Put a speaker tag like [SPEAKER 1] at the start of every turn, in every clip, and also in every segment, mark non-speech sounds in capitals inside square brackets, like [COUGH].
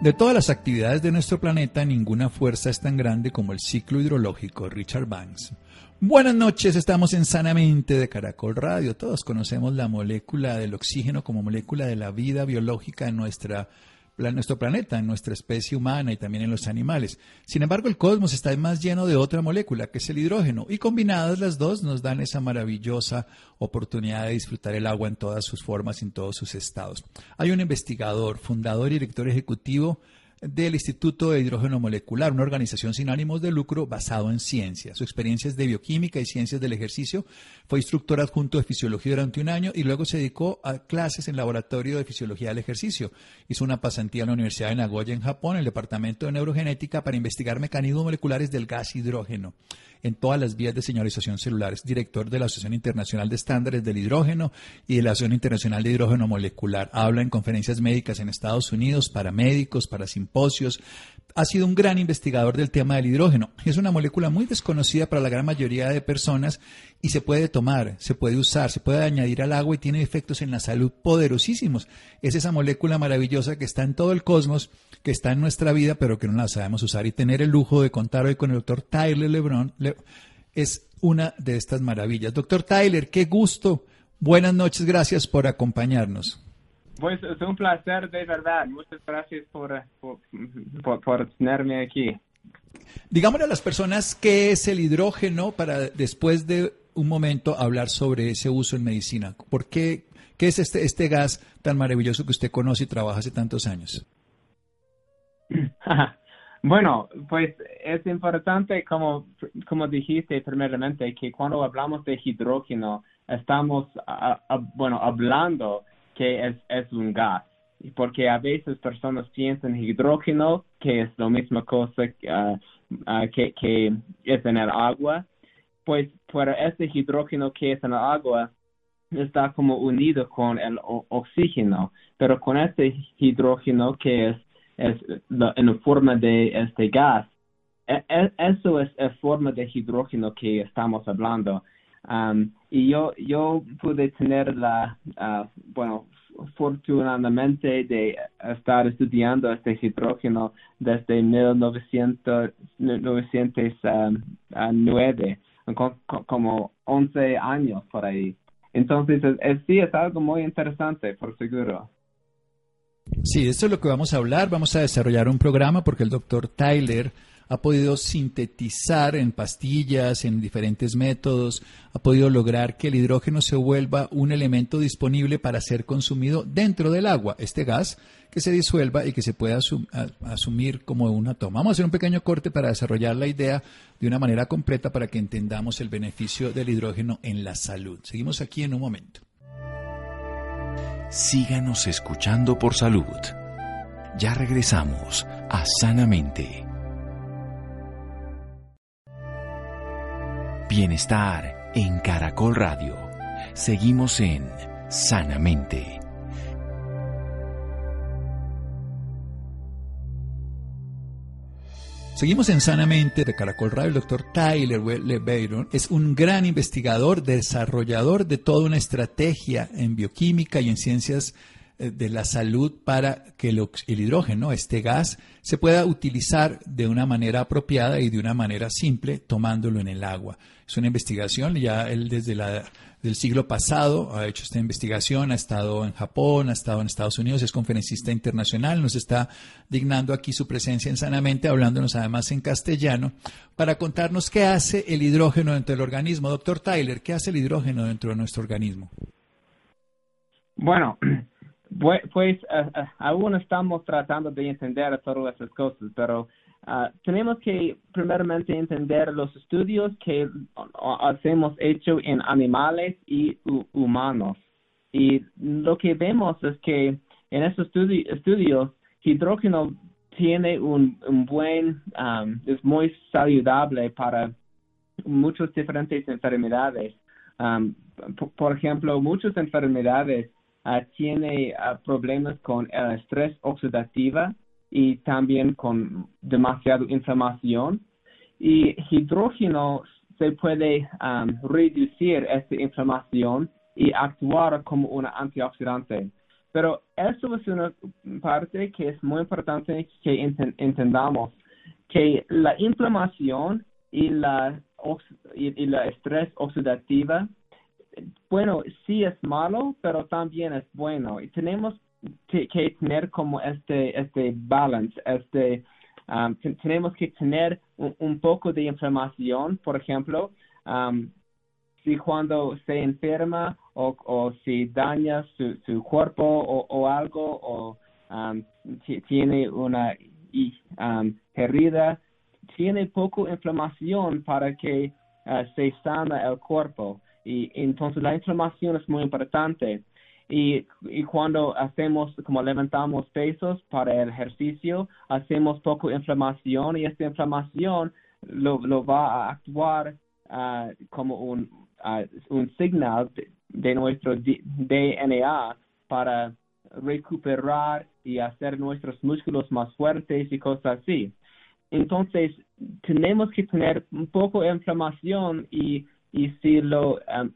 [SPEAKER 1] De todas las actividades de nuestro planeta, ninguna fuerza es tan grande como el ciclo hidrológico. Richard Banks. Buenas noches, estamos en Sanamente de Caracol Radio. Todos conocemos la molécula del oxígeno como molécula de la vida biológica en nuestra nuestro planeta, en nuestra especie humana y también en los animales. Sin embargo, el cosmos está más lleno de otra molécula, que es el hidrógeno, y combinadas las dos nos dan esa maravillosa oportunidad de disfrutar el agua en todas sus formas, en todos sus estados. Hay un investigador, fundador y director ejecutivo del Instituto de Hidrógeno Molecular, una organización sin ánimos de lucro basado en ciencia. Su experiencia es de bioquímica y ciencias del ejercicio. Fue instructor adjunto de fisiología durante un año y luego se dedicó a clases en laboratorio de fisiología del ejercicio. Hizo una pasantía en la Universidad de Nagoya en Japón, en el Departamento de Neurogenética, para investigar mecanismos moleculares del gas hidrógeno en todas las vías de señalización celular. Es director de la Asociación Internacional de Estándares del Hidrógeno y de la Asociación Internacional de Hidrógeno Molecular. Habla en conferencias médicas en Estados Unidos para médicos, para simposios. Ha sido un gran investigador del tema del hidrógeno. Es una molécula muy desconocida para la gran mayoría de personas y se puede tomar, se puede usar, se puede añadir al agua y tiene efectos en la salud poderosísimos. Es esa molécula maravillosa que está en todo el cosmos, que está en nuestra vida, pero que no la sabemos usar. Y tener el lujo de contar hoy con el doctor Tyler Lebron es una de estas maravillas. Doctor Tyler, qué gusto. Buenas noches, gracias por acompañarnos.
[SPEAKER 2] Pues es un placer, de verdad. Muchas gracias por, por tenerme aquí.
[SPEAKER 1] Digámosle a las personas qué es el hidrógeno para después de un momento hablar sobre ese uso en medicina. ¿Por qué, qué es este, este gas tan maravilloso que usted conoce y trabaja hace tantos años? [LAUGHS]
[SPEAKER 2] Bueno, pues es importante, como, como dijiste primeramente, que cuando hablamos de hidrógeno, estamos, bueno, hablando que es, es un gas porque a veces personas piensan hidrógeno, que es la misma cosa uh, uh, que, que, es en el agua, pues para este hidrógeno que es en el agua está como unido con el oxígeno, pero con este hidrógeno que es, es en forma de este gas, e, e, eso es la forma de hidrógeno que estamos hablando. Y yo, yo pude tener la, uh, bueno, afortunadamente de estar estudiando este hidrógeno desde 1909, como 11 años por ahí. Entonces, sí es algo muy interesante, por seguro.
[SPEAKER 1] Sí, esto es lo que vamos a hablar. Vamos a desarrollar un programa porque el doctor Tyler ha podido sintetizar en pastillas, en diferentes métodos, ha podido lograr que el hidrógeno se vuelva un elemento disponible para ser consumido dentro del agua, este gas que se disuelva y que se pueda asumir como una toma. Vamos a hacer un pequeño corte para desarrollar la idea de una manera completa para que entendamos el beneficio del hidrógeno en la salud. Seguimos aquí en un momento.
[SPEAKER 3] Síganos escuchando por salud. Ya regresamos a Sanamente. Bienestar en Caracol Radio. Seguimos en Sanamente.
[SPEAKER 1] Seguimos en Sanamente de Caracol Radio. El doctor Tyler LeBayron es un gran investigador, desarrollador de toda una estrategia en bioquímica y en ciencias de la salud para que el, hidrógeno, este gas, se pueda utilizar de una manera apropiada y de una manera simple tomándolo en el agua. Es una investigación, ya él desde la, del siglo pasado ha hecho esta investigación, ha estado en Japón, ha estado en Estados Unidos, es conferencista internacional, nos está dignando aquí su presencia en Sanamente, hablándonos además en castellano, para contarnos qué hace el hidrógeno dentro del organismo. Doctor Tyler, ¿qué hace el hidrógeno dentro de nuestro organismo?
[SPEAKER 2] Bueno, pues, pues aún estamos tratando de entender todas esas cosas, pero ah, tenemos que primeramente entender los estudios que hemos hecho en animales y humanos. Y lo que vemos es que en esos estudios, hidrógeno tiene un, buen, es muy saludable para muchas diferentes enfermedades. Um, por ejemplo, muchas enfermedades tienen uh, problemas con el estrés oxidativo y también con demasiada inflamación. Y hidrógeno se puede reducir esta inflamación y actuar como un antioxidante. Pero eso es una parte que es muy importante que entendamos, que la inflamación y la, y, la estrés oxidativa, bueno, sí es malo, pero también es bueno. Y tenemos que, tener como este, este balance, este, um, tenemos que tener un, poco de inflamación, por ejemplo, um, si cuando se enferma o, o si daña su, su cuerpo o, o algo o um, tiene una um, herida, tiene poco inflamación para que uh, se sana el cuerpo. Y entonces la inflamación es muy importante. Y, y, cuando hacemos, como levantamos pesos para el ejercicio, hacemos poco inflamación y esta inflamación lo, lo va a actuar uh, como un, un signal de, nuestro DNA para recuperar y hacer nuestros músculos más fuertes y cosas así. Entonces, tenemos que tener un poco de inflamación y, y si lo um,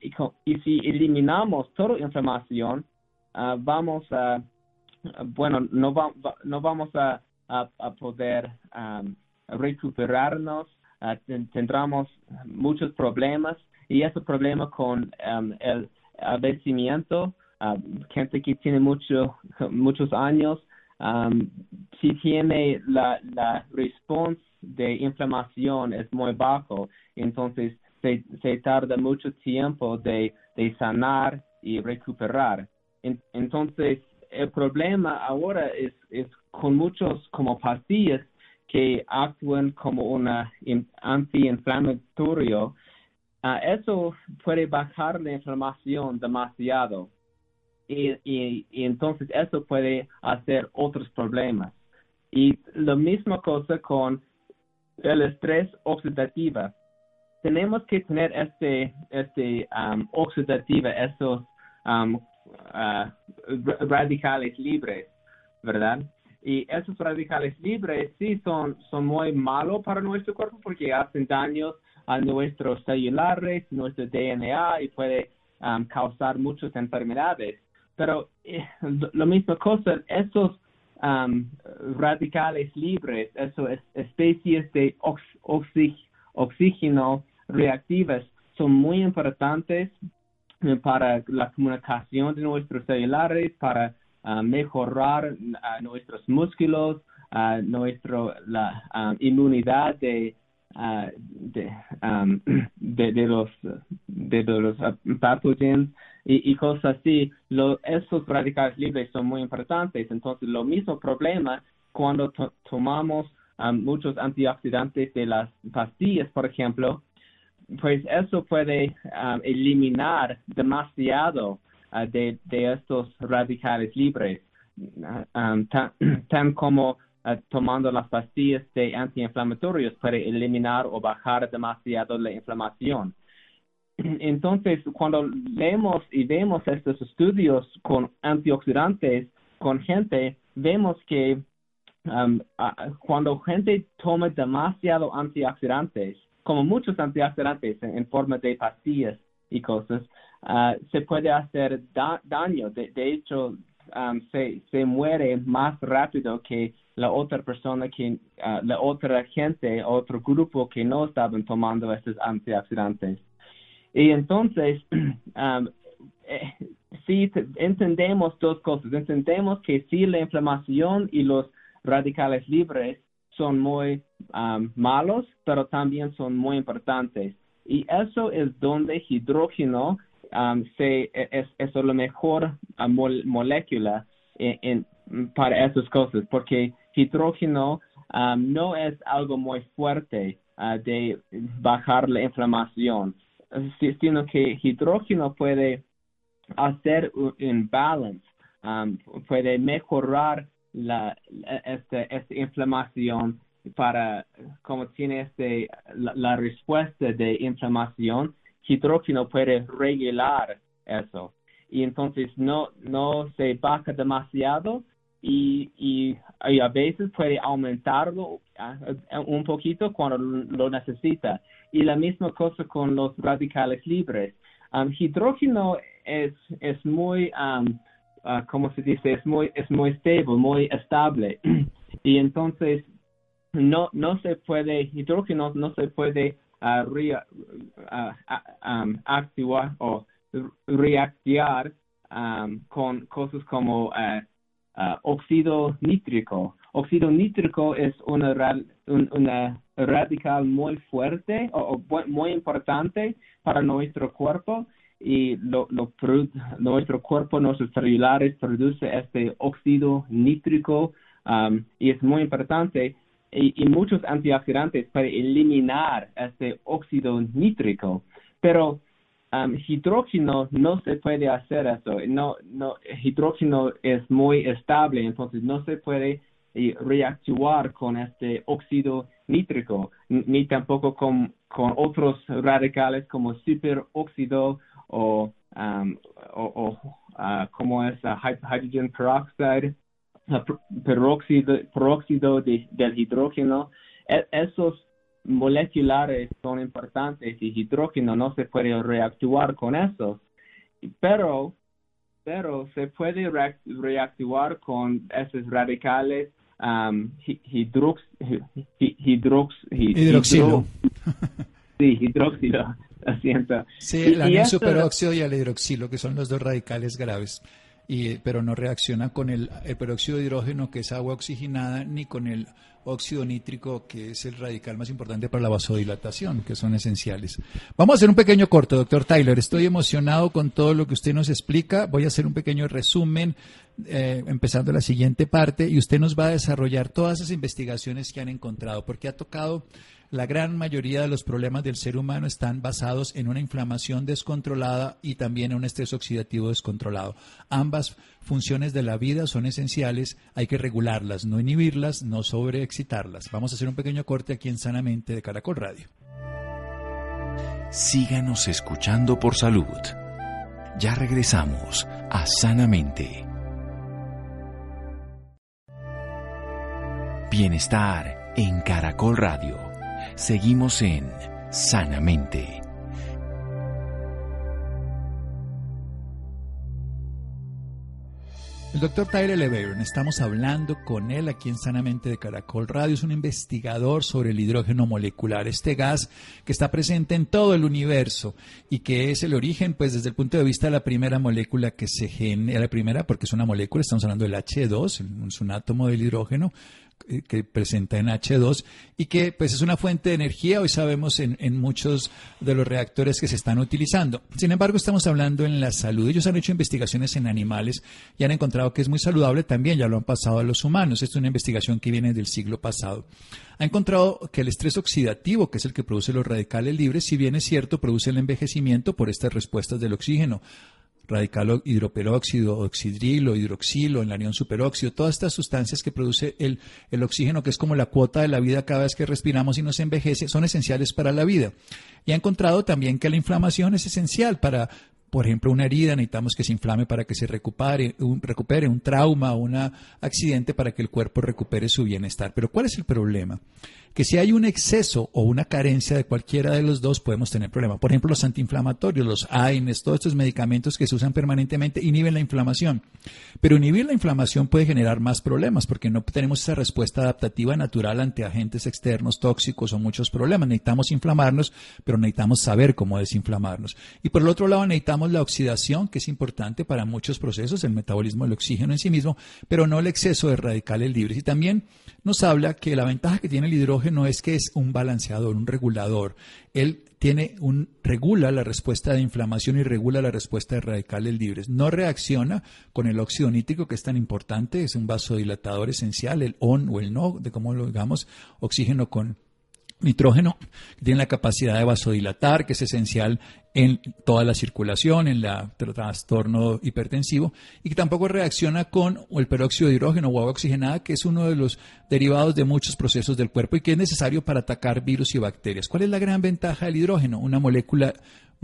[SPEAKER 2] y, si eliminamos toda inflamación, uh, vamos a bueno, no, va, no vamos a, poder um, recuperarnos, uh, tendremos muchos problemas y ese problema con um, el vencimiento, um, gente que tiene mucho, muchos años, um, si tiene la, la respuesta de inflamación es muy bajo, entonces se, tarda mucho tiempo de, sanar y recuperar. entonces, el problema ahora es, con muchos como pastillas que actúan como una antiinflamatorio Ah, eso puede bajar la inflamación demasiado y, y, entonces eso puede hacer otros problemas. Y la misma cosa con el estrés oxidativo. Tenemos que tener este, este um, oxidativo, esos um, uh, radicales libres, ¿verdad? Y esos radicales libres sí son, son muy malos para nuestro cuerpo porque hacen daños a nuestros celulares, nuestro DNA y puede um, causar muchas enfermedades. Pero eh, lo mismo cosa, esos um, radicales libres, esas especies de oxígeno reactivas son muy importantes eh, para la comunicación de nuestros celulares, para uh, mejorar uh, nuestros músculos, uh, nuestra la um, inmunidad de Ah, de, [CLEARS THROAT] de, de, los de, los patógenos y, y, cosas así, lo, esos radicales libres son muy importantes. Entonces, lo mismo problema cuando tomamos muchos antioxidantes de las pastillas, por ejemplo, pues eso puede eliminar demasiado ah, de, estos radicales libres, [CLEARS THROAT] tan como eh, tomando las pastillas de antiinflamatorios para eliminar o bajar demasiado la inflamación. [CLEARS THROAT] Entonces, cuando leemos y vemos estos estudios con antioxidantes, con gente, vemos que um, cuando gente toma demasiado antioxidantes, como muchos antioxidantes en, forma de pastillas y cosas, uh, se puede hacer daño. De, hecho, se, muere más rápido que la otra persona que, ah, la otra gente, otro grupo que no estaban tomando estos antioxidantes. Y entonces, [CLEARS THROAT] um, si entendemos dos cosas, entendemos que si la inflamación y los radicales libres son muy malos, pero también son muy importantes. Y eso es donde hidrógeno se, e, es, es la mejor uh, molécula en, para esas cosas, porque hidrógeno um, no es algo muy fuerte uh, de bajar la inflamación, sino que hidrógeno puede hacer un balance, um, puede mejorar la, esta, esta inflamación para, como tiene este, la, respuesta de inflamación, hidrógeno puede regular eso. Y entonces no, no se baja demasiado y, y, a veces puede aumentarlo ah, un poquito cuando lo necesita. Y la misma cosa con los radicales libres. Um, hidrógeno es, es muy, um, uh, ¿cómo se dice? Es muy, es muy estable, muy estable. [CLEARS THROAT] y entonces no, no se puede, hidrógeno no se puede uh, um, actuar o reaccionar con cosas como óxido nítrico. Óxido nítrico es una, una radical muy fuerte o, muy importante para nuestro cuerpo y lo, nuestro cuerpo, nuestros celulares produce este óxido nítrico um, y es muy importante y, y, muchos antioxidantes para eliminar este óxido nítrico. Pero um, hidrógeno no se puede hacer eso. No, no, hidrógeno es muy estable, entonces no se puede eh, reactuar con este óxido nítrico, ni tampoco con, con otros radicales como superóxido o, um, o, uh, como es uh, hydrogen peroxide, peróxido, peróxido de, del hidrógeno. E, esos moleculares son importantes y hidrógeno no se puede reactuar con esos, pero, pero se puede reactuar con esos radicales um, hidrox, hidrox,
[SPEAKER 1] hidroxilo.
[SPEAKER 2] sí, hidróxido, asiento.
[SPEAKER 1] Sí, el superóxido y el hidroxilo, que son los dos radicales graves y, pero no reacciona con el, peróxido de hidrógeno, que es agua oxigenada, ni con el óxido nítrico, que es el radical más importante para la vasodilatación, que son esenciales. Vamos a hacer un pequeño corto, doctor Tyler. Estoy emocionado con todo lo que usted nos explica. Voy a hacer un pequeño resumen, eh, empezando la siguiente parte, y usted nos va a desarrollar todas esas investigaciones que han encontrado, porque ha tocado la gran mayoría de los problemas del ser humano están basados en una inflamación descontrolada y también en un estrés oxidativo descontrolado. Ambas funciones de la vida son esenciales, hay que regularlas, no inhibirlas, no sobreexcitarlas. Vamos a hacer un pequeño corte aquí en Sanamente de Caracol Radio.
[SPEAKER 3] Síganos escuchando por salud. Ya regresamos a Sanamente. Bienestar en Caracol Radio. Seguimos en Sanamente.
[SPEAKER 1] El doctor Tyler Leverne, estamos hablando con él aquí en Sanamente de Caracol Radio, es un investigador sobre el hidrógeno molecular, este gas que está presente en todo el universo y que es el origen, pues desde el punto de vista de la primera molécula que se genera, la primera porque es una molécula, estamos hablando del H2, es un átomo del hidrógeno, eh, que presenta en H2 y que pues es una fuente de energía, hoy sabemos en, en, muchos de los reactores que se están utilizando. Sin embargo, estamos hablando en la salud. Ellos han hecho investigaciones en animales y han encontrado que es muy saludable también, ya lo han pasado a los humanos. Esta es una investigación que viene del siglo pasado. Ha encontrado que el estrés oxidativo, que es el que produce los radicales libres, si bien es cierto, produce el envejecimiento por estas respuestas del oxígeno radical hidroperóxido, oxidrilo, hidroxilo, el anión superóxido, todas estas sustancias que produce el, el, oxígeno, que es como la cuota de la vida cada vez que respiramos y nos envejece, son esenciales para la vida. Y ha encontrado también que la inflamación es esencial para, por ejemplo, una herida, necesitamos que se inflame para que se recupere, un, recupere un trauma un accidente para que el cuerpo recupere su bienestar. Pero ¿cuál es el problema? Que si hay un exceso o una carencia de cualquiera de los dos podemos tener problemas. Por ejemplo, los antiinflamatorios, los AINES, todos estos medicamentos que se usan permanentemente inhiben la inflamación. Pero inhibir la inflamación puede generar más problemas porque no tenemos esa respuesta adaptativa natural ante agentes externos tóxicos o muchos problemas. Necesitamos inflamarnos, pero necesitamos saber cómo desinflamarnos. Y por el otro lado, necesitamos la oxidación, que es importante para muchos procesos, el metabolismo del oxígeno en sí mismo, pero no el exceso de radicales libres. Y también nos habla que la ventaja que tiene el hidrógeno es que es un balanceador, un regulador. Él tiene un regula la respuesta de inflamación y regula la respuesta de radicales libres. No reacciona con el óxido nítrico que es tan importante, es un vasodilatador esencial, el on o el no, de cómo lo digamos, oxígeno con nitrógeno, que tiene la capacidad de vasodilatar, que es esencial en toda la circulación, en el trastorno hipertensivo, y que tampoco reacciona con el peróxido de hidrógeno o agua oxigenada, que es uno de los derivados de muchos procesos del cuerpo y que es necesario para atacar virus y bacterias. ¿Cuál es la gran ventaja del hidrógeno? Una molécula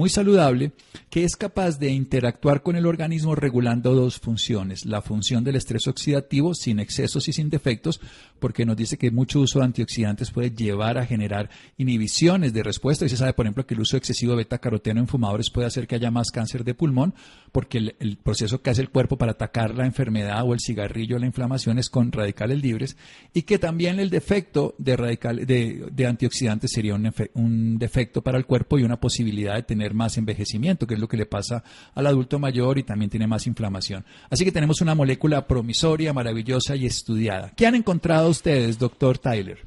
[SPEAKER 1] muy saludable, que es capaz de interactuar con el organismo regulando dos funciones. La función del estrés oxidativo sin excesos y sin defectos, porque nos dice que mucho uso de antioxidantes puede llevar a generar inhibiciones de respuesta. Y se sabe, por ejemplo, que el uso excesivo de beta-caroteno en fumadores puede hacer que haya más cáncer de pulmón, porque el, proceso que hace el cuerpo para atacar la enfermedad o el cigarrillo o la inflamación es con radicales libres. Y que también el defecto de, radical, de, antioxidantes sería un defecto para el cuerpo y una posibilidad de tener más envejecimiento, que es lo que le pasa al adulto mayor y también tiene más inflamación. Así que tenemos una molécula promisoria, maravillosa y estudiada. ¿Qué han encontrado ustedes, doctor Tyler?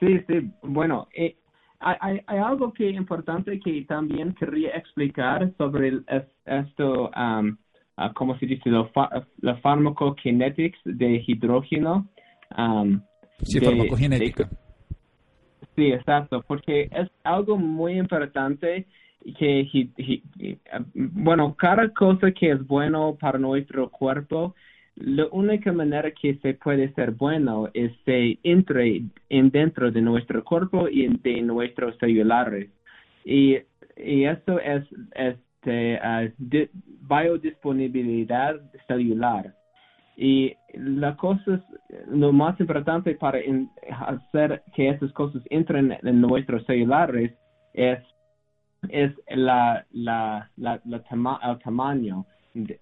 [SPEAKER 2] Sí, sí, bueno, eh, hay, hay, algo que importante que también quería explicar sobre esto, um, uh, ¿cómo se dice? la farmacokinetics de hidrógeno.
[SPEAKER 1] Um, sí, farmacogenética.
[SPEAKER 2] sí, exacto, porque es algo muy importante que, bueno, cada cosa que es bueno para nuestro cuerpo, la única manera que se puede ser bueno es que entre en dentro de nuestro cuerpo y de nuestros celulares. Y, y eso es este, uh, biodisponibilidad celular. Y la cosa, lo más importante para hacer que esas cosas entren en nuestros celulares es es la, la, la, la el tamaño.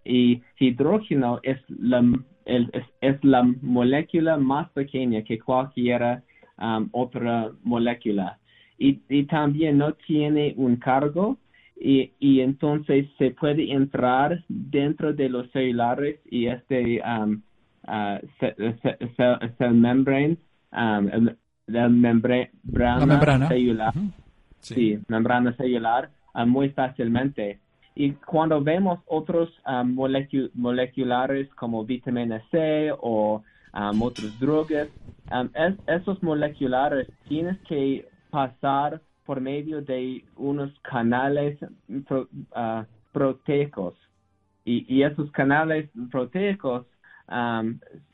[SPEAKER 2] Y hidrógeno es la, es, es, la molécula más pequeña que cualquier um, otra molécula. Y, y, también no tiene un cargo y, y, entonces se puede entrar dentro de los celulares y este um, uh, cell, membrane um, la membrana, celular sí. membrana celular ah, muy fácilmente. Y cuando vemos otros ah, moleculares como vitamina C o um, otras drogas, esos moleculares tienes que pasar por medio de unos canales proteicos. Y, esos canales proteicos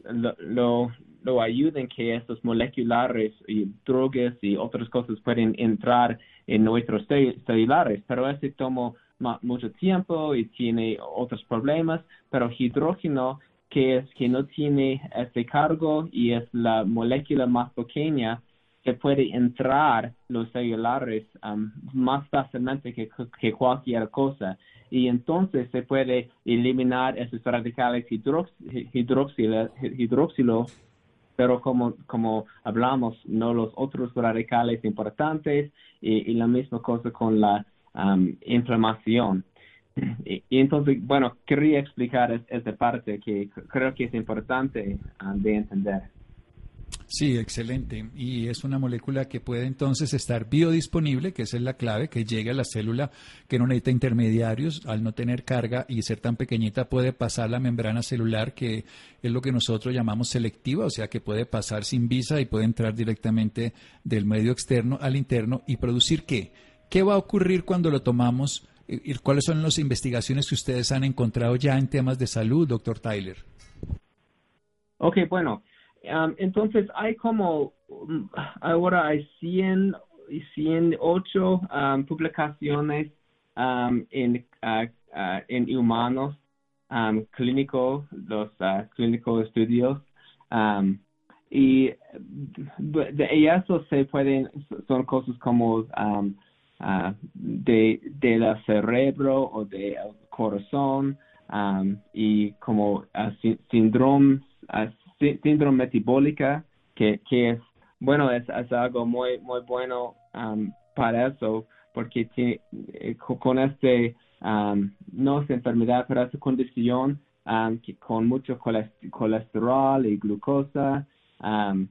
[SPEAKER 2] lo, lo ayuden que estos moleculares y drogas y otras cosas pueden entrar en nuestros celulares, pero ese toma mucho tiempo y tiene otros problemas, pero hidrógeno que es que no tiene este cargo y es la molécula más pequeña que puede entrar los celulares más fácilmente que, cualquier cosa. Y entonces se puede eliminar esos radicales hidroxilo, hidroxilo pero como, como hablamos, no los otros radicales importantes y, la misma cosa con la inflamación. Y, entonces, bueno, quería explicar esta parte que creo que es importante um, de entender.
[SPEAKER 1] Sí, excelente. Y es una molécula que puede entonces estar biodisponible, que esa es la clave, que llegue a la célula que no necesita intermediarios, al no tener carga y ser tan pequeñita puede pasar la membrana celular, que es lo que nosotros llamamos selectiva, o sea que puede pasar sin visa y puede entrar directamente del medio externo al interno y producir qué. ¿Qué va a ocurrir cuando lo tomamos? ¿Y cuáles son las investigaciones que ustedes han encontrado ya en temas de salud, doctor Tyler?
[SPEAKER 2] Ok, bueno, Um, entonces hay como, um, ahora hay 100, 108 um, publicaciones um, en, uh, uh, en humanos clínicos, los uh, clínicos estudios. y de, eso se pueden, son cosas como uh, de, de la cerebro o del corazón y como síndromes síndrome metabólica, que, que es, bueno, es, algo muy, muy bueno um, para eso, porque tiene, eh, con este, um, no es enfermedad, pero esa condición um, que con mucho colesterol y glucosa, um,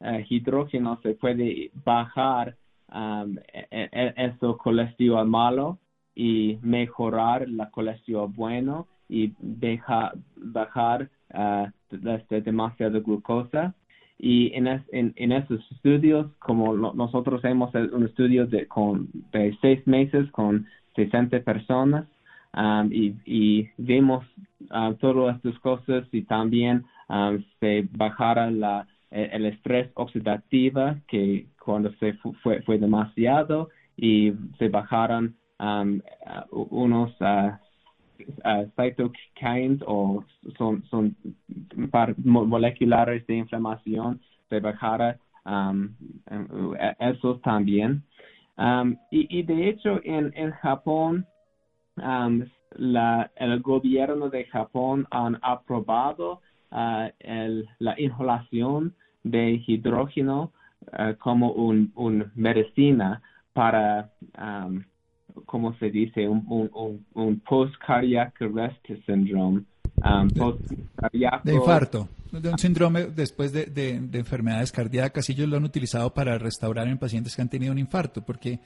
[SPEAKER 2] uh, hidrógeno se puede bajar um, e, e, eso colesterol malo y mejorar la colesterol bueno y deja, bajar uh, este, demasiada glucosa. Y en, en, esos estudios, como nosotros hemos un estudio de, con, de seis meses con 60 personas um, y, vimos uh, todas estas cosas y también um, se bajara la, e, el estrés oxidativo que cuando se fue, fue demasiado y se bajaron um, unos cytokines o son, son moleculares de inflamación se bajara um, esos también. Um, y, de hecho en, en Japón um, la, el gobierno de Japón han aprobado uh, el, la inhalación de hidrógeno uh, como un, un, medicina para, ¿cómo se dice? Un, un, un post-cardiac arrest syndrome.
[SPEAKER 1] Um, de, infarto, de un síndrome después de, de, de, enfermedades cardíacas. Ellos lo han utilizado para restaurar en pacientes que han tenido un infarto, porque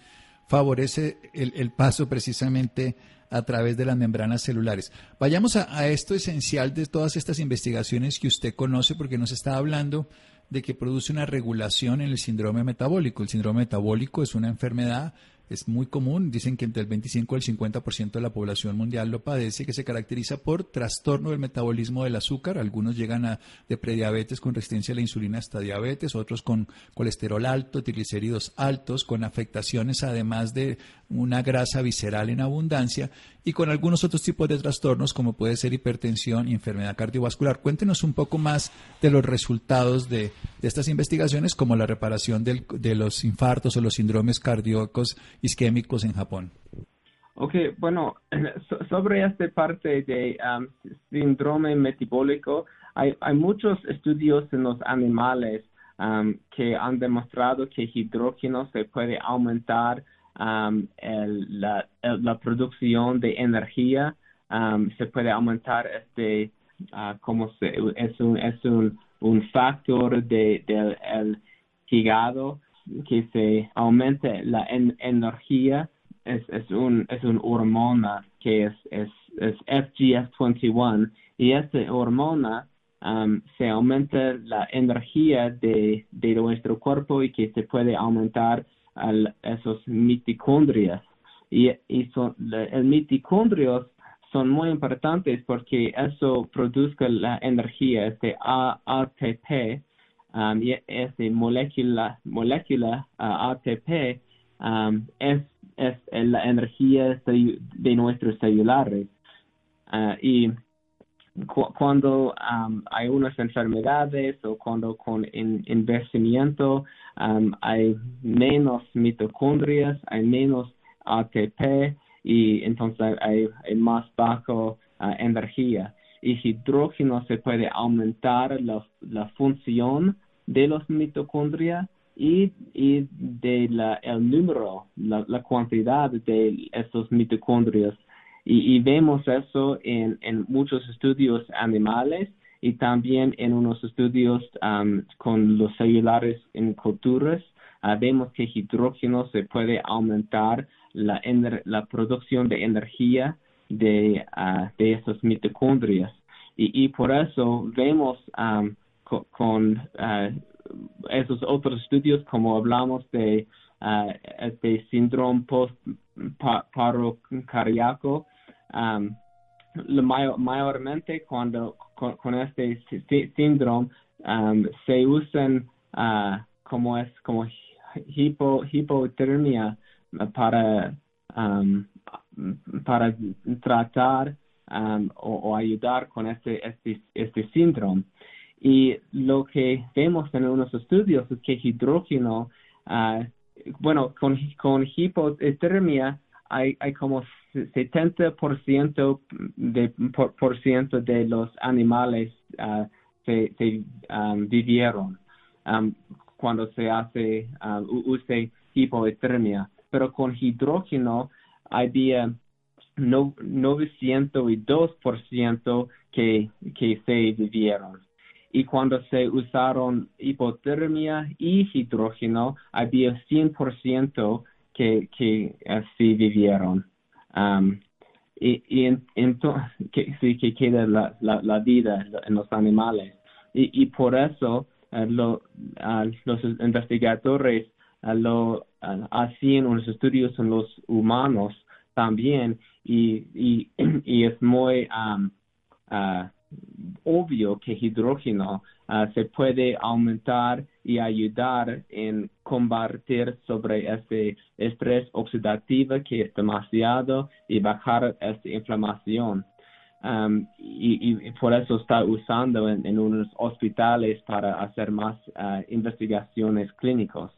[SPEAKER 1] favorece el, el paso precisamente a través de las membranas celulares. Vayamos a, a, esto esencial de todas estas investigaciones que usted conoce, porque nos está hablando de que produce una regulación en el síndrome metabólico. El síndrome metabólico es una enfermedad es muy común, dicen que entre el 25 y el 50% de la población mundial lo padece, que se caracteriza por trastorno del metabolismo del azúcar, algunos llegan a de prediabetes con resistencia a la insulina hasta diabetes, otros con colesterol alto, triglicéridos altos, con afectaciones además de una grasa visceral en abundancia y con algunos otros tipos de trastornos como puede ser hipertensión y enfermedad cardiovascular. Cuéntenos un poco más de los resultados de, estas investigaciones como la reparación de los infartos o los síndromes cardíacos isquémicos en Japón.
[SPEAKER 2] Ok, bueno, [CLEARS THROAT] sobre esta parte de um, síndrome metabólico, hay, hay, muchos estudios en los animales um, que han demostrado que hidrógeno se puede aumentar um, la, la, producción de energía, se puede aumentar este, uh, como se, es un, es un, un factor del de, el hígado que se aumente la energía. Es, es, un, es una hormona que es, es, es FGF21 y esta hormona um, se aumenta la energía de, de nuestro cuerpo y que se puede aumentar al, esos mitocondrias. Y, y son, el mitocondrios son muy importantes porque eso produce la energía, este ATP, um, y esta molécula, molécula uh, ATP um, es, es la energía de, nuestros celulares. Uh, y cuando um, hay unas enfermedades o cuando con envejecimiento um, hay menos mitocondrias, hay menos ATP y entonces hay, más bajo uh, energía. Y hidrógeno se puede aumentar la, la función de los mitocondrias y, y de la, el número, la, la cantidad de esos mitocondrias. Y, y vemos eso en, en, muchos estudios animales y también en unos estudios um, con los celulares en culturas. Uh, vemos que hidrógeno se puede aumentar la, la producción de energía de, uh, de esos mitocondrias. Y, y por eso vemos um, con, uh, esos otros estudios, como hablamos de uh, este síndrome post paro um, mayormente cuando con, este síndrome se usan uh, como es como hipo, hipotermia para um, para tratar um, o, ayudar con este, este, este síndrome. Y lo que vemos en unos estudios es que hidrógeno, uh, bueno, con, con hipotermia hay, hay como 70% de, por, ciento de los animales uh, se, se um, vivieron um, cuando se hace uh, use hipotermia. Pero con hidrógeno había no, 902% que, que se vivieron y cuando se usaron hipotermia y hidrógeno, había 100% que, que así vivieron. Um, y, y entonces, [LAUGHS] que, que queda la, la, vida en los animales. Y, y por eso uh, lo, uh, los investigadores uh, lo hacían unos estudios en los humanos también y, y, [CLEARS THROAT] y es muy um, obvio que hidrógeno ah, se puede aumentar y ayudar en combatir sobre este estrés oxidativo que es demasiado y bajar esta inflamación. Um, y, por eso está usando en, unos hospitales para hacer más ah, investigaciones clínicas.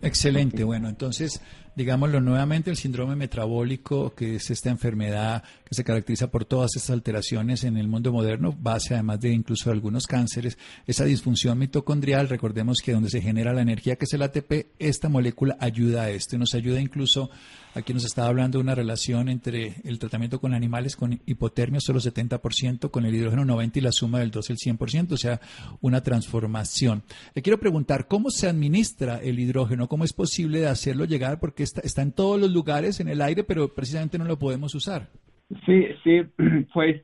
[SPEAKER 1] Excelente, bueno, entonces digámoslo nuevamente, el síndrome metabólico, que es esta enfermedad que se caracteriza por todas estas alteraciones en el mundo moderno, base además de incluso algunos cánceres, esa disfunción mitocondrial, recordemos que donde se genera la energía que es el ATP, esta molécula ayuda a esto y nos ayuda incluso, aquí nos estaba hablando de una relación entre el tratamiento con animales con hipotermia solo 70%, con el hidrógeno 90 y la suma del 2 el 100%, o sea, una transformación. Le quiero preguntar, ¿cómo se administra el hidrógeno? ¿Cómo es posible de hacerlo llegar? Porque está, en todos los lugares, en el aire, pero precisamente no lo podemos usar.
[SPEAKER 2] Sí, sí, [CLEARS THROAT] pues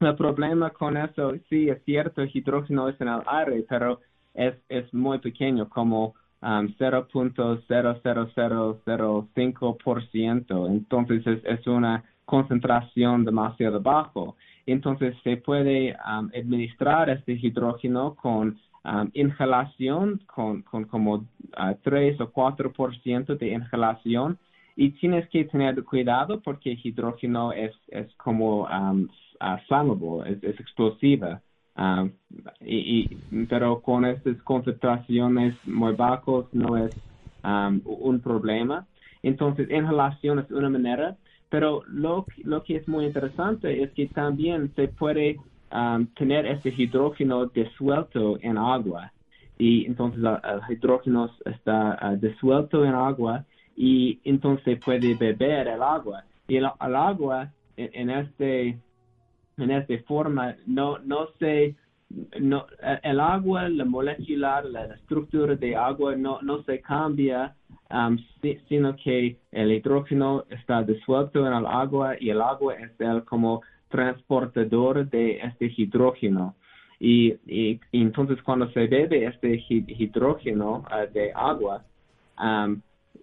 [SPEAKER 2] el problema con eso, sí, es cierto, el hidrógeno es en el aire, pero es, es muy pequeño, como um, 0.00005%. Entonces es, es una concentración demasiado bajo. Entonces se puede um, administrar este hidrógeno con Um, inhalación con, con como uh, 3 o 4% de inhalación y tienes que tener cuidado porque hidrógeno es, es como um, uh, es, es explosiva. Um, y, pero con estas concentraciones muy bajas no es um, un problema. Entonces, inhalación es una manera, pero lo, lo que es muy interesante es que también se puede Um, tener este hidrógeno disuelto en agua. Y entonces el hidrógeno está uh, disuelto en agua y entonces puede beber el agua. Y el, agua en, este en esta forma no no se no el agua la molecular la estructura de agua no no se cambia um, sino que el hidrógeno está disuelto en el agua y el agua es el como transportador de este hidrógeno. Y, y, entonces cuando se bebe este hidrógeno ah, de agua,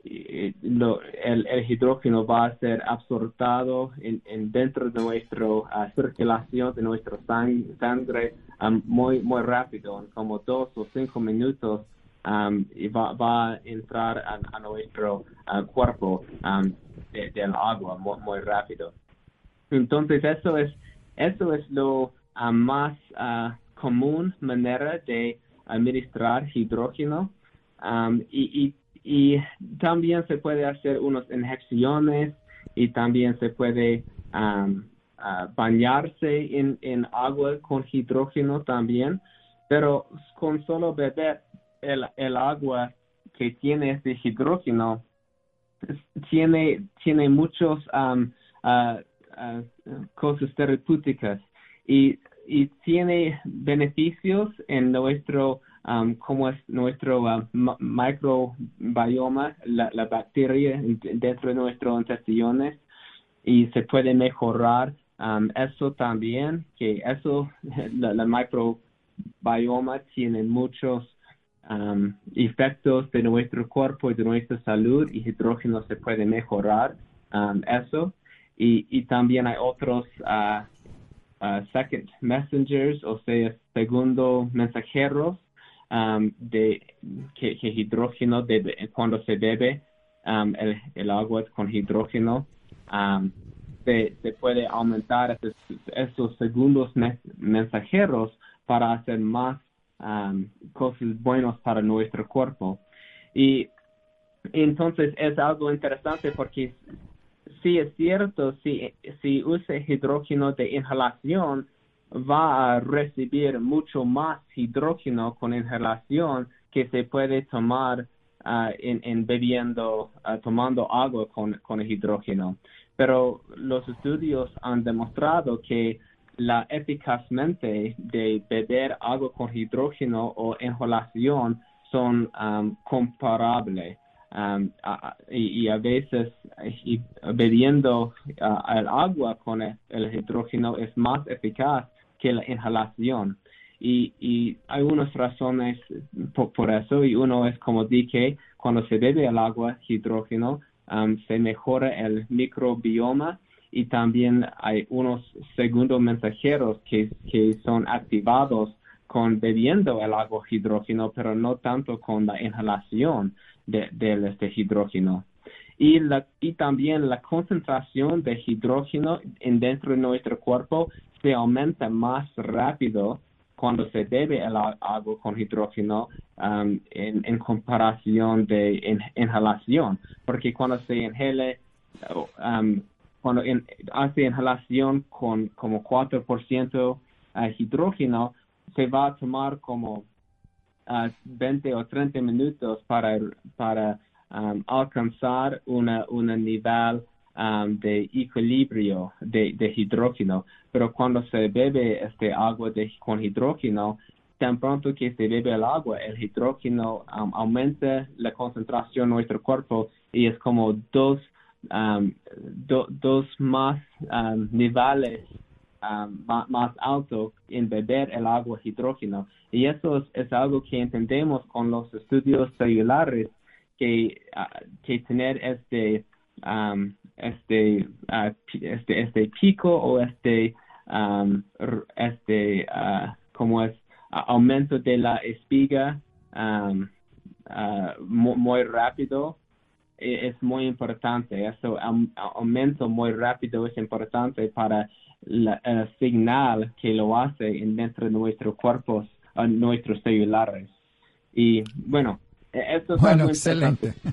[SPEAKER 2] el, hidrógeno va a ser absortado en, en dentro de nuestra uh, circulación de nuestra sangre muy muy rápido, en como dos o cinco minutos y va, a entrar a, nuestro uh, cuerpo del agua muy rápido. Entonces eso es eso es lo ah, más uh, común manera de administrar hidrógeno. Y, y, también se puede hacer unas inyecciones y también se puede ah, bañarse en, en agua con hidrógeno también, pero con solo beber el, el agua que tiene este hidrógeno tiene tiene muchos um, cosas terapéuticas. Y, y, tiene beneficios en nuestro, um, como es nuestro uh, microbioma, la, la, bacteria dentro de nuestros intestinos y se puede mejorar um, eso también, que eso, [LAUGHS] la, microbioma tiene muchos um, efectos de nuestro cuerpo y de nuestra salud y hidrógeno se puede mejorar eso y, también hay otros uh, uh, second messengers, o sea, segundo mensajeros um, de que, hidrógeno debe, cuando se bebe um, el, agua con hidrógeno um, se, puede aumentar esos, esos segundos mensajeros para hacer más cosas buenas para nuestro cuerpo. Y entonces es algo interesante porque sí es cierto, si, si usa hidrógeno de inhalación, va a recibir mucho más hidrógeno con inhalación que se puede tomar ah, en, bebiendo, ah, tomando agua con, hidrógeno. Pero los estudios han demostrado que la eficazmente de beber agua con hidrógeno o inhalación son um, comparables. Um, y, a veces bebiendo el agua con el, hidrógeno es más eficaz que la inhalación. Y, y hay unas razones por, eso, y uno es como dije, cuando se bebe el agua hidrógeno, um, se mejora el microbioma y también hay unos segundos mensajeros que, que son activados con bebiendo el agua hidrógeno, pero no tanto con la inhalación de, este hidrógeno. Y, la, y también la concentración de hidrógeno en dentro de nuestro cuerpo se aumenta más rápido cuando se bebe el agua con hidrógeno um, en, comparación de inhalación, porque cuando se inhale um, cuando hace inhalación con como 4% uh, hidrógeno, se va a tomar como 20 uh, o 30 minutos para, para um, alcanzar una, un nivel um, de equilibrio de, hidrógeno. Pero cuando se bebe este agua de, con hidrógeno, tan pronto que se bebe el agua, el hidrógeno um, aumenta la concentración en nuestro cuerpo y es como dos Um, dos más um, niveles um, más, altos en beber el agua hidrógeno. Y eso es, algo que entendemos con los estudios celulares, que, uh, que tener este, este, uh, este, este pico o este, este uh, como es, aumento de la espiga muy rápido e, es muy importante. Eso aumento muy rápido es importante para el señal que lo hace dentro de nuestros cuerpos, nuestros celulares. Y bueno, e, esto es
[SPEAKER 1] bueno, excelente. [LAUGHS]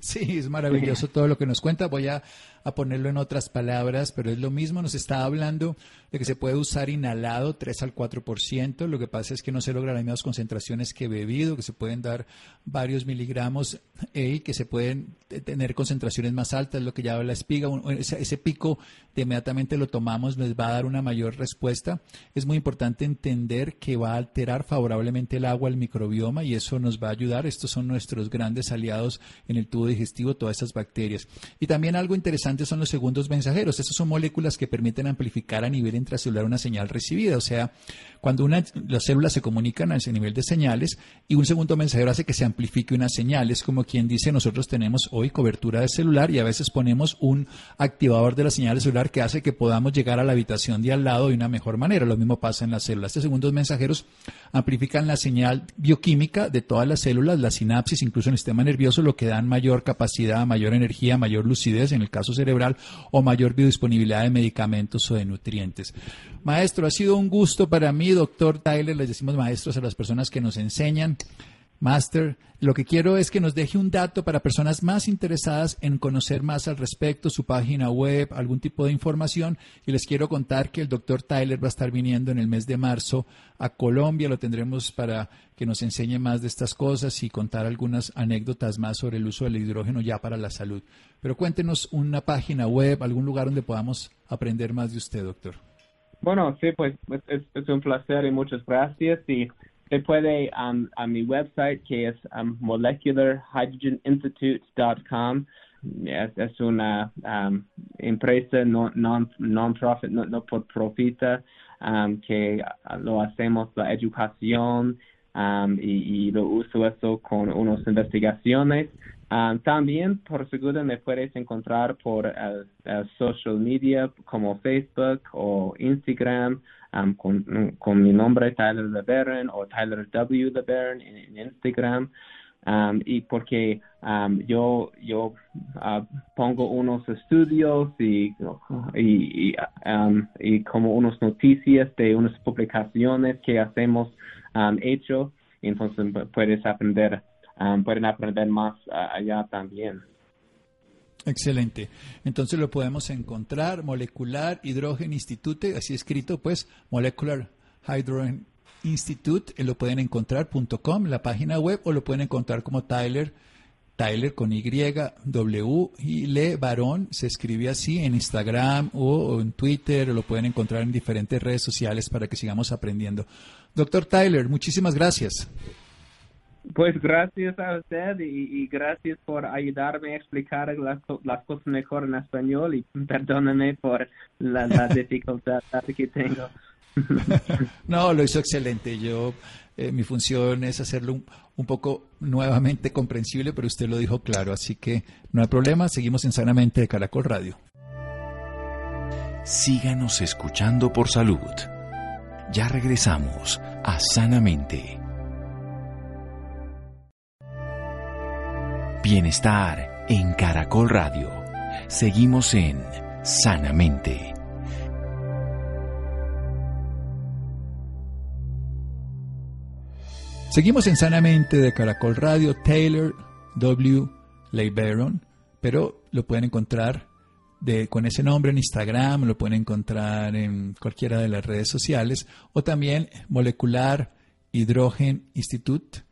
[SPEAKER 1] Sí, es maravilloso todo lo que nos cuenta. Voy a, a, ponerlo en otras palabras, pero es lo mismo. Nos está hablando de que se puede usar inhalado 3 al 4%. Lo que pasa es que no se logran las mismas concentraciones que bebido, que se pueden dar varios miligramos y que se pueden tener concentraciones más altas, lo que llama la espiga. Ese, ese pico de inmediatamente lo tomamos nos va a dar una mayor respuesta. Es muy importante entender que va a alterar favorablemente el agua, el microbioma y eso nos va a ayudar. Estos son nuestros grandes aliados en el tubo digestivo, todas estas bacterias. Y también algo interesante son los segundos mensajeros. Estas son moléculas que permiten amplificar a nivel intracelular una señal recibida. O sea, cuando una, las células se comunican a ese nivel de señales y un segundo mensajero hace que se amplifique una señal. Es como quien dice, nosotros tenemos hoy cobertura de celular y a veces ponemos un activador de la señal celular que hace que podamos llegar a la habitación de al lado de una mejor manera. Lo mismo pasa en las células. Estos segundos mensajeros amplifican la señal bioquímica de todas las células, la sinapsis, incluso en el sistema nervioso, lo que dan mayor capacidad, mayor energía, mayor lucidez en el caso cerebral o mayor biodisponibilidad de medicamentos o de nutrientes. Maestro, ha sido un gusto para mí, doctor Tyler, les decimos maestros a las personas que nos enseñan. Master, lo que quiero es que nos deje un dato para personas más interesadas en conocer más al respecto, su página web, algún tipo de información. Y les quiero contar que el doctor Tyler va a estar viniendo en el mes de marzo a Colombia. Lo tendremos para que nos enseñe más de estas cosas y contar algunas anécdotas más sobre el uso del hidrógeno ya para la salud. Pero cuéntenos una página web, algún lugar donde podamos aprender más de usted, doctor.
[SPEAKER 2] Bueno, sí, pues es, es un placer y muchas gracias. Y se puede um, a mi website que es um, molecularhydrogeninstitute.com. Es, es una um, empresa no, non, non-profit, no, por profita, um, que lo hacemos la educación um, y, lo uso eso con unas investigaciones. También, por seguro, me puedes encontrar por uh, uh, social media como Facebook o Instagram um, con, con, mi nombre Tyler LeBaron o Tyler W. LeBaron en, Instagram. Um, y porque um, yo yo uh, pongo unos estudios y y, um, y, como unas noticias de unas publicaciones que hacemos hecho entonces puedes aprender pueden aprender más uh, allá también
[SPEAKER 1] Excelente. Entonces lo podemos encontrar, Molecular Hydrogen Institute, así escrito, pues, Molecular Hydrogen Institute, eh, lo pueden encontrar .com, la página web, o lo pueden encontrar como Tyler, Tyler con Y, W, y Le Barón, se escribe así en Instagram o en Twitter, o lo pueden encontrar en diferentes redes sociales para que sigamos aprendiendo. Doctor Tyler, muchísimas gracias.
[SPEAKER 2] Pues gracias a usted y, gracias por ayudarme a explicar las, cosas mejor en español y [LAUGHS] perdóname por la, [LAUGHS] dificultad que tengo. [LAUGHS]
[SPEAKER 1] no, lo hizo excelente. Yo, eh, mi función es hacerlo un, un, poco nuevamente comprensible, pero usted lo dijo claro, así que no hay problema. Seguimos en Sanamente de Caracol Radio.
[SPEAKER 3] Síganos escuchando por salud. Ya regresamos a Sanamente. Bienestar en Caracol Radio. Seguimos en Sanamente.
[SPEAKER 1] Seguimos en Sanamente de Caracol Radio, Taylor W. Leiberon, pero lo pueden encontrar con ese nombre en Instagram, lo pueden encontrar en cualquiera de las redes sociales, o también Molecular Hydrogen Institute,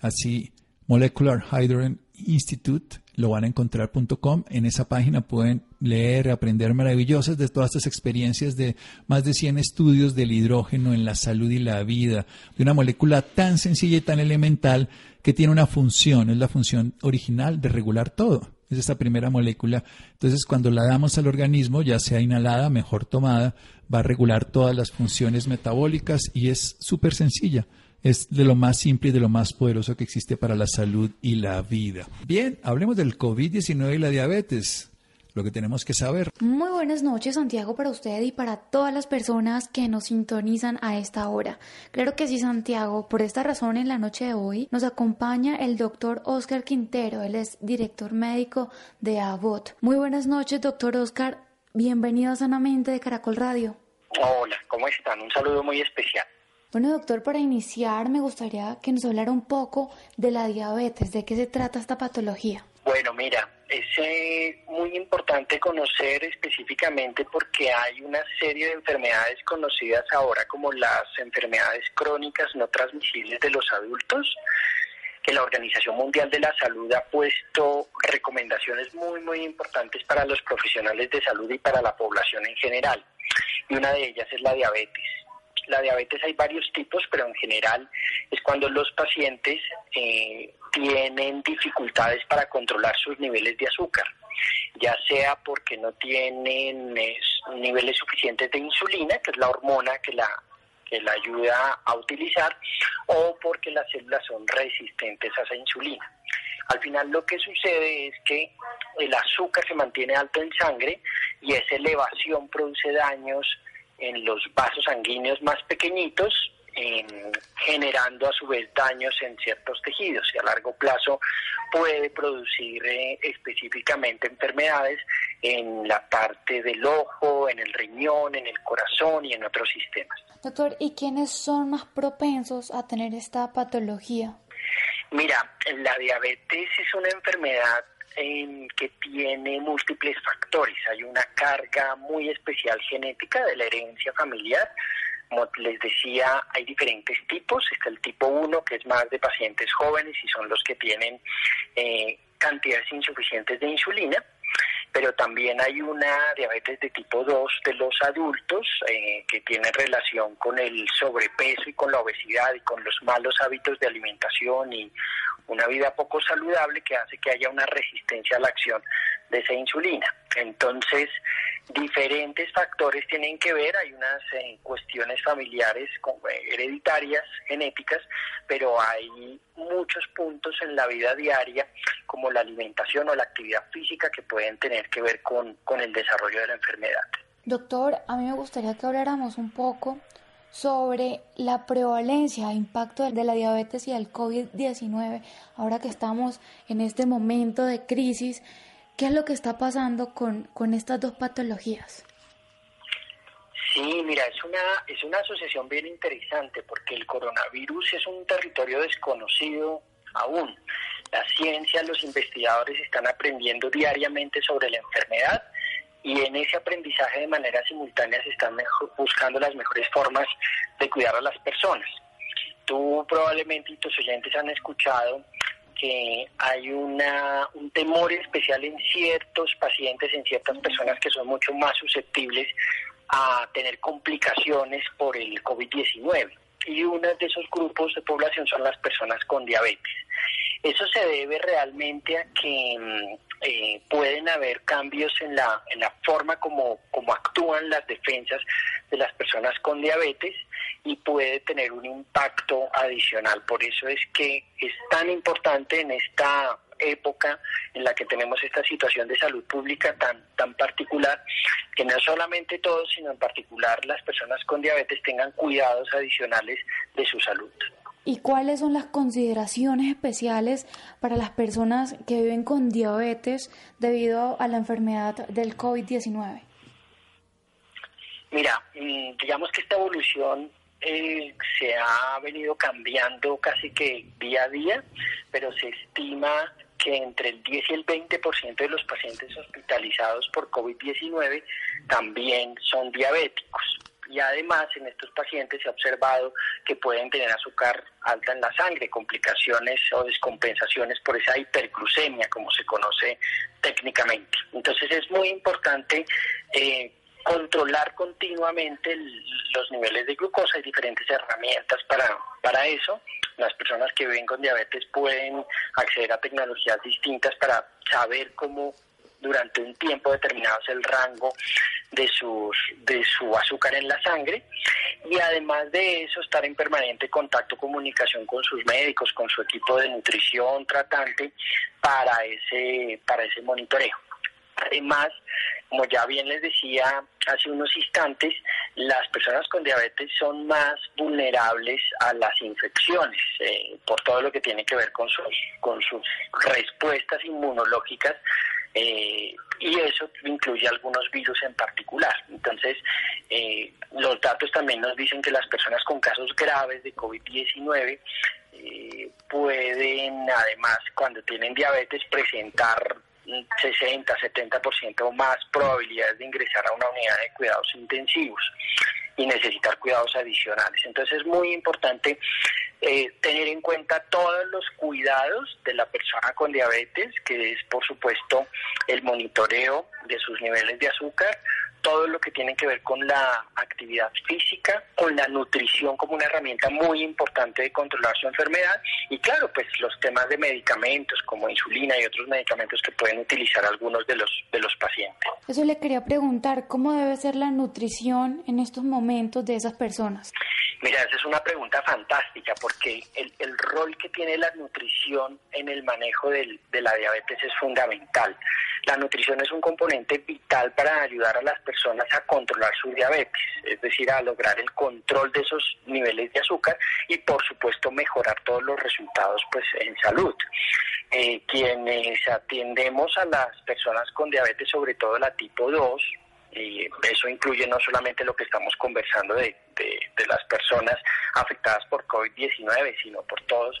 [SPEAKER 1] así Molecular Hydrogen Institute, lo van a encontrar.com. En esa página pueden leer, aprender maravillosas de todas estas experiencias de más de 100 estudios del hidrógeno en la salud y la vida, de una molécula tan sencilla y tan elemental que tiene una función, es la función original de regular todo. Es esta primera molécula. Entonces, cuando la damos al organismo, ya sea inhalada, mejor tomada, va a regular todas las funciones metabólicas y es súper sencilla es de lo más simple y de lo más poderoso que existe para la salud y la vida. Bien, hablemos del COVID-19 y la diabetes lo que tenemos que saber.
[SPEAKER 4] Muy buenas noches, Santiago, para usted y para todas las personas que nos sintonizan a esta hora. Claro que sí, Santiago. Por esta razón, en la noche de hoy nos acompaña el doctor Oscar Quintero. Él es director médico de ABOT. Muy buenas noches, doctor Oscar. Bienvenido a Sanamente de Caracol Radio.
[SPEAKER 5] Hola, ¿cómo están? Un saludo muy especial.
[SPEAKER 4] Bueno, doctor, para iniciar me gustaría que nos hablara un poco de la diabetes, de qué se trata esta patología.
[SPEAKER 5] Bueno, mira, es eh, muy importante conocer específicamente porque hay una serie de enfermedades conocidas ahora como las enfermedades crónicas no transmisibles de los adultos, que la Organización Mundial de la Salud ha puesto recomendaciones muy, muy importantes para los profesionales de salud y para la población en general. Y una de ellas es la diabetes la diabetes hay varios tipos, pero en general es cuando los pacientes eh, tienen dificultades para controlar sus niveles de azúcar, ya sea porque no tienen niveles suficientes de insulina, que es la hormona que la que la ayuda a utilizar, o porque las células son resistentes a esa insulina. Al final lo que sucede es que el azúcar se mantiene alto en sangre y esa elevación produce daños en los vasos sanguíneos más pequeñitos, generando a su vez daños en ciertos tejidos y a largo plazo puede producir eh, específicamente enfermedades en la parte del ojo, en el riñón, en el corazón y en otros sistemas.
[SPEAKER 4] Doctor, ¿y quiénes son más propensos a tener esta patología?
[SPEAKER 5] Mira, la diabetes es una enfermedad que tiene múltiples factores. Hay una carga muy especial genética de la herencia familiar. Como les decía, hay diferentes tipos. Está el tipo 1, que es más de pacientes jóvenes y son los que tienen eh, cantidades insuficientes de insulina pero también hay una diabetes de tipo 2 de los adultos eh, que tiene relación con el sobrepeso y con la obesidad y con los malos hábitos de alimentación y una vida poco saludable que hace que haya una resistencia a la acción de esa insulina. Entonces, diferentes factores tienen que ver, hay unas eh, cuestiones familiares eh, hereditarias, genéticas, pero hay muchos puntos en la vida diaria, como la alimentación o la actividad física, que pueden tener que ver con, con el desarrollo de la enfermedad.
[SPEAKER 4] Doctor, a mí me gustaría que habláramos un poco sobre la prevalencia e impacto de la diabetes y el COVID-19, ahora que estamos en este momento de crisis ¿Qué es lo que está pasando con, con estas dos patologías?
[SPEAKER 5] Sí, mira, es una, es una asociación bien interesante porque el coronavirus es un territorio desconocido aún. La ciencia, los investigadores están aprendiendo diariamente sobre la enfermedad y en ese aprendizaje de manera simultánea se están buscando las mejores formas de cuidar a las personas. Tú probablemente y tus oyentes han escuchado que hay una, un temor especial en ciertos pacientes, en ciertas personas que son mucho más susceptibles a tener complicaciones por el COVID-19. Y uno de esos grupos de población son las personas con diabetes. Eso se debe realmente a que mm, eh, pueden haber cambios en la, en la forma como, como actúan las defensas de las personas con diabetes y puede tener un impacto adicional. Por eso es que es tan importante en esta época en la que tenemos esta situación de salud pública tan, tan particular que no solamente todos, sino en particular las personas con diabetes tengan cuidados adicionales de su salud.
[SPEAKER 4] ¿Y cuáles son las consideraciones especiales para las personas que viven con diabetes debido a la enfermedad del COVID-19?
[SPEAKER 5] Mira, mm, digamos que esta evolución eh, se ha venido cambiando casi que día a día, pero se estima que entre el 10 y el 20% de los pacientes hospitalizados por COVID-19 también son diabéticos. Y además en estos pacientes se ha observado que pueden tener azúcar alta en la sangre, complicaciones o descompensaciones por esa hiperglucemia, como se conoce técnicamente. Entonces es muy importante eh, controlar continuamente los niveles de glucosa. Hay diferentes herramientas para, para eso. Las personas que viven con diabetes pueden acceder a tecnologías distintas para saber cómo durante un tiempo determinado es el rango de, sus, de su azúcar en la sangre y además de eso estar en permanente contacto, comunicación con sus médicos, con su equipo de nutrición tratante para ese, para ese monitoreo. Además, como ya bien les decía hace unos instantes, las personas con diabetes son más vulnerables a las infecciones eh, por todo lo que tiene que ver con sus, con sus respuestas inmunológicas eh, y eso incluye algunos virus en particular. Entonces, eh, los datos también nos dicen que las personas con casos graves de COVID-19 pueden, además, cuando tienen diabetes, presentar 60, 70% más probabilidades de ingresar a una unidad de cuidados intensivos y necesitar cuidados adicionales. Entonces es muy importante eh, tener en cuenta todos los cuidados de la persona con diabetes, que es por supuesto el monitoreo de sus niveles de azúcar, todo lo que tiene que ver con la actividad física, con la nutrición como una herramienta muy importante de controlar su enfermedad y claro, pues los temas de medicamentos como insulina y otros medicamentos que pueden utilizar algunos de los de los pacientes.
[SPEAKER 4] Eso le quería preguntar, ¿cómo debe ser la nutrición en estos momentos de esas personas?
[SPEAKER 5] Mira, esa es una pregunta fantástica porque el, el rol que tiene la nutrición en el manejo del, de la diabetes es fundamental. La nutrición es un componente vital para ayudar a las personas a controlar su diabetes, es decir, a lograr el control de esos niveles de azúcar y por supuesto mejorar todos los resultados pues en salud. Eh, quienes atendemos a las personas con diabetes, sobre todo la tipo 2, y eso incluye no solamente lo que estamos conversando de, de, las personas afectadas por COVID-19, sino por todos.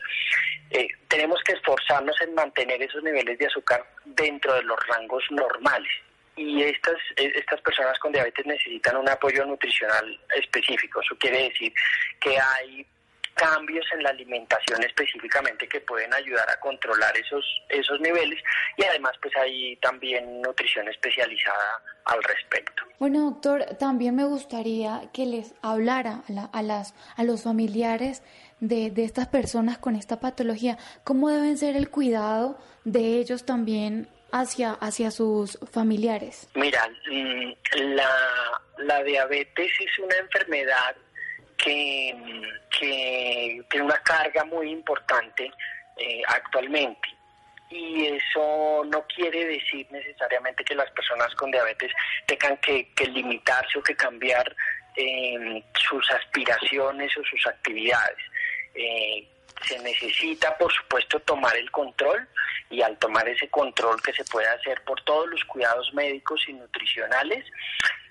[SPEAKER 5] Eh, tenemos que esforzarnos en mantener esos niveles de azúcar dentro de los rangos normales. Y estas, eh, estas personas con diabetes necesitan un apoyo nutricional específico. Eso quiere decir que hay cambios en la alimentación específicamente que pueden ayudar a controlar esos esos niveles y además pues hay también nutrición especializada al respecto.
[SPEAKER 4] Bueno, doctor, también me gustaría que les hablara a, las a los familiares de, de estas personas con esta patología, cómo deben ser el cuidado de ellos también hacia, hacia sus familiares?
[SPEAKER 5] Mira, mm, la, la diabetes es una enfermedad que, que tiene una carga muy importante eh, actualmente. Y eso no quiere decir necesariamente que las personas con diabetes tengan que, limitarse o que cambiar eh, sus aspiraciones o sus actividades. Eh, se necesita, por supuesto, tomar el control y al tomar ese control que se puede hacer por todos los cuidados médicos y nutricionales,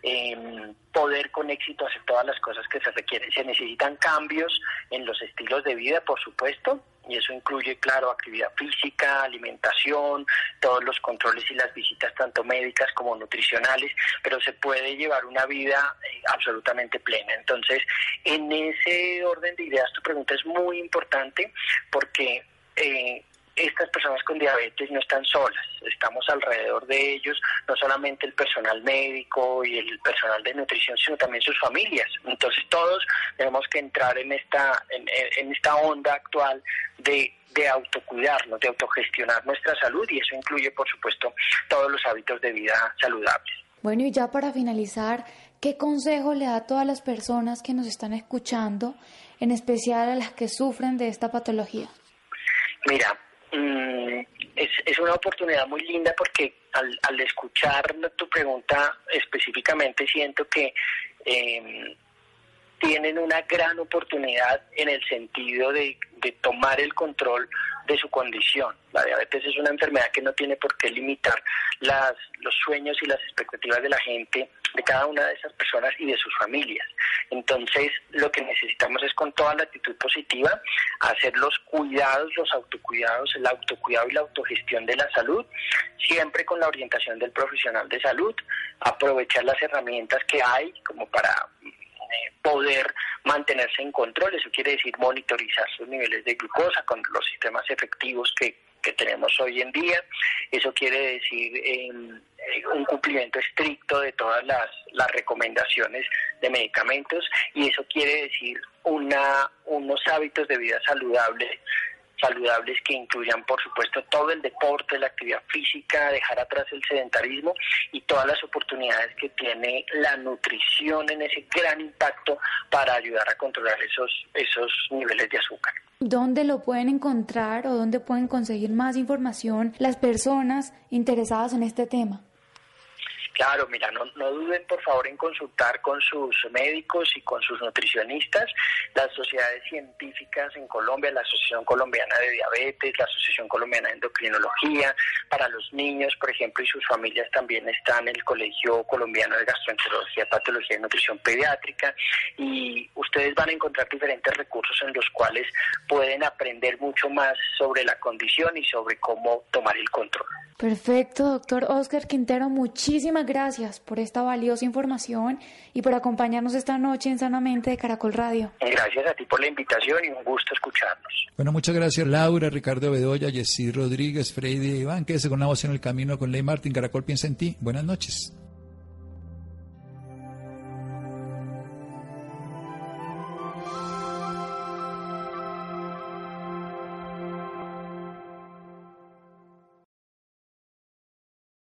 [SPEAKER 5] eh, poder con éxito hacer todas las cosas que se requieren. Se necesitan cambios en los estilos de vida, por supuesto, y eso incluye, claro, actividad física, alimentación, todos los controles y las visitas tanto médicas como nutricionales, pero se puede llevar una vida eh, absolutamente plena. Entonces, en ese orden de ideas, tu pregunta es muy importante porque eh, estas personas con diabetes no están solas, estamos alrededor de ellos, no solamente el personal médico y el personal de nutrición, sino también sus familias. Entonces todos tenemos que entrar en esta, en, esta onda actual de, de autocuidarnos, de autogestionar nuestra salud y eso incluye, por supuesto, todos los hábitos de vida saludables.
[SPEAKER 4] Bueno, y ya para finalizar, ¿qué consejo le da a todas las personas que nos están escuchando, en especial a las que sufren de esta patología?
[SPEAKER 5] Mira, mm, es, es, una oportunidad muy linda porque al, al escuchar tu pregunta específicamente siento que eh, tienen una gran oportunidad en el sentido de, de, tomar el control de su condición. La diabetes es una enfermedad que no tiene por qué limitar las, los sueños y las expectativas de la gente, de cada una de esas personas y de sus familias. Entonces, lo que necesitamos es con toda la actitud positiva hacer los cuidados, los autocuidados, el autocuidado y la autogestión de la salud, siempre con la orientación del profesional de salud, aprovechar las herramientas que hay como para poder mantenerse en control. Eso quiere decir monitorizar sus niveles de glucosa con los sistemas efectivos que, que tenemos hoy en día. Eso quiere decir eh, un cumplimiento estricto de todas las, las recomendaciones de medicamentos y eso quiere decir una, unos hábitos de vida saludable saludables que incluyan, por supuesto, todo el deporte, la actividad física, dejar atrás el sedentarismo y todas las oportunidades que tiene la nutrición en ese gran impacto para ayudar a controlar esos, esos niveles de azúcar.
[SPEAKER 4] ¿Dónde lo pueden encontrar o dónde pueden conseguir más información las personas interesadas en este tema?
[SPEAKER 5] Claro, mira, no, no duden por favor en consultar con sus médicos y con sus nutricionistas, las sociedades científicas en Colombia, la Asociación Colombiana de Diabetes, la Asociación Colombiana de Endocrinología, para los niños, por ejemplo, y sus familias también están el Colegio Colombiano de Gastroenterología, Patología y Nutrición Pediátrica, y ustedes van a encontrar diferentes recursos en los cuales pueden aprender mucho más sobre la condición y sobre cómo tomar el control.
[SPEAKER 4] Perfecto, doctor Oscar Quintero, muchísimas gracias por esta valiosa información y por acompañarnos esta noche en Sanamente de Caracol Radio.
[SPEAKER 5] Gracias a ti por la invitación y un gusto escucharnos.
[SPEAKER 1] Bueno, muchas gracias Laura, Ricardo Bedoya, Jessy Rodríguez, Freddy Iván, que con una voz en el camino con Ley Martín. Caracol piensa en ti. Buenas noches.